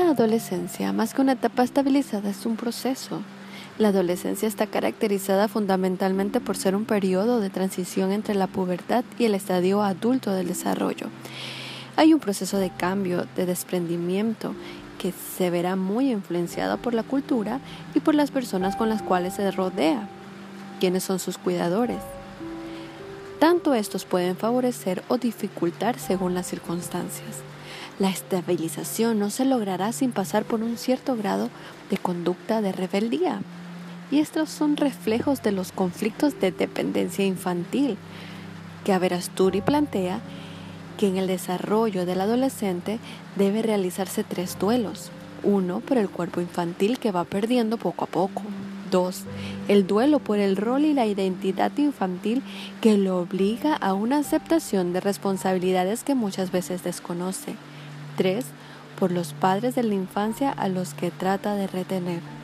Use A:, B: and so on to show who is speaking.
A: adolescencia, más que una etapa estabilizada, es un proceso. La adolescencia está caracterizada fundamentalmente por ser un periodo de transición entre la pubertad y el estadio adulto del desarrollo. Hay un proceso de cambio, de desprendimiento, que se verá muy influenciado por la cultura y por las personas con las cuales se rodea, quienes son sus cuidadores. Tanto estos pueden favorecer o dificultar según las circunstancias. La estabilización no se logrará sin pasar por un cierto grado de conducta de rebeldía. Y estos son reflejos de los conflictos de dependencia infantil que Averasturi plantea que en el desarrollo del adolescente debe realizarse tres duelos. Uno, por el cuerpo infantil que va perdiendo poco a poco. Dos, el duelo por el rol y la identidad infantil que lo obliga a una aceptación de responsabilidades que muchas veces desconoce. Tres, por los padres de la infancia a los que trata de retener.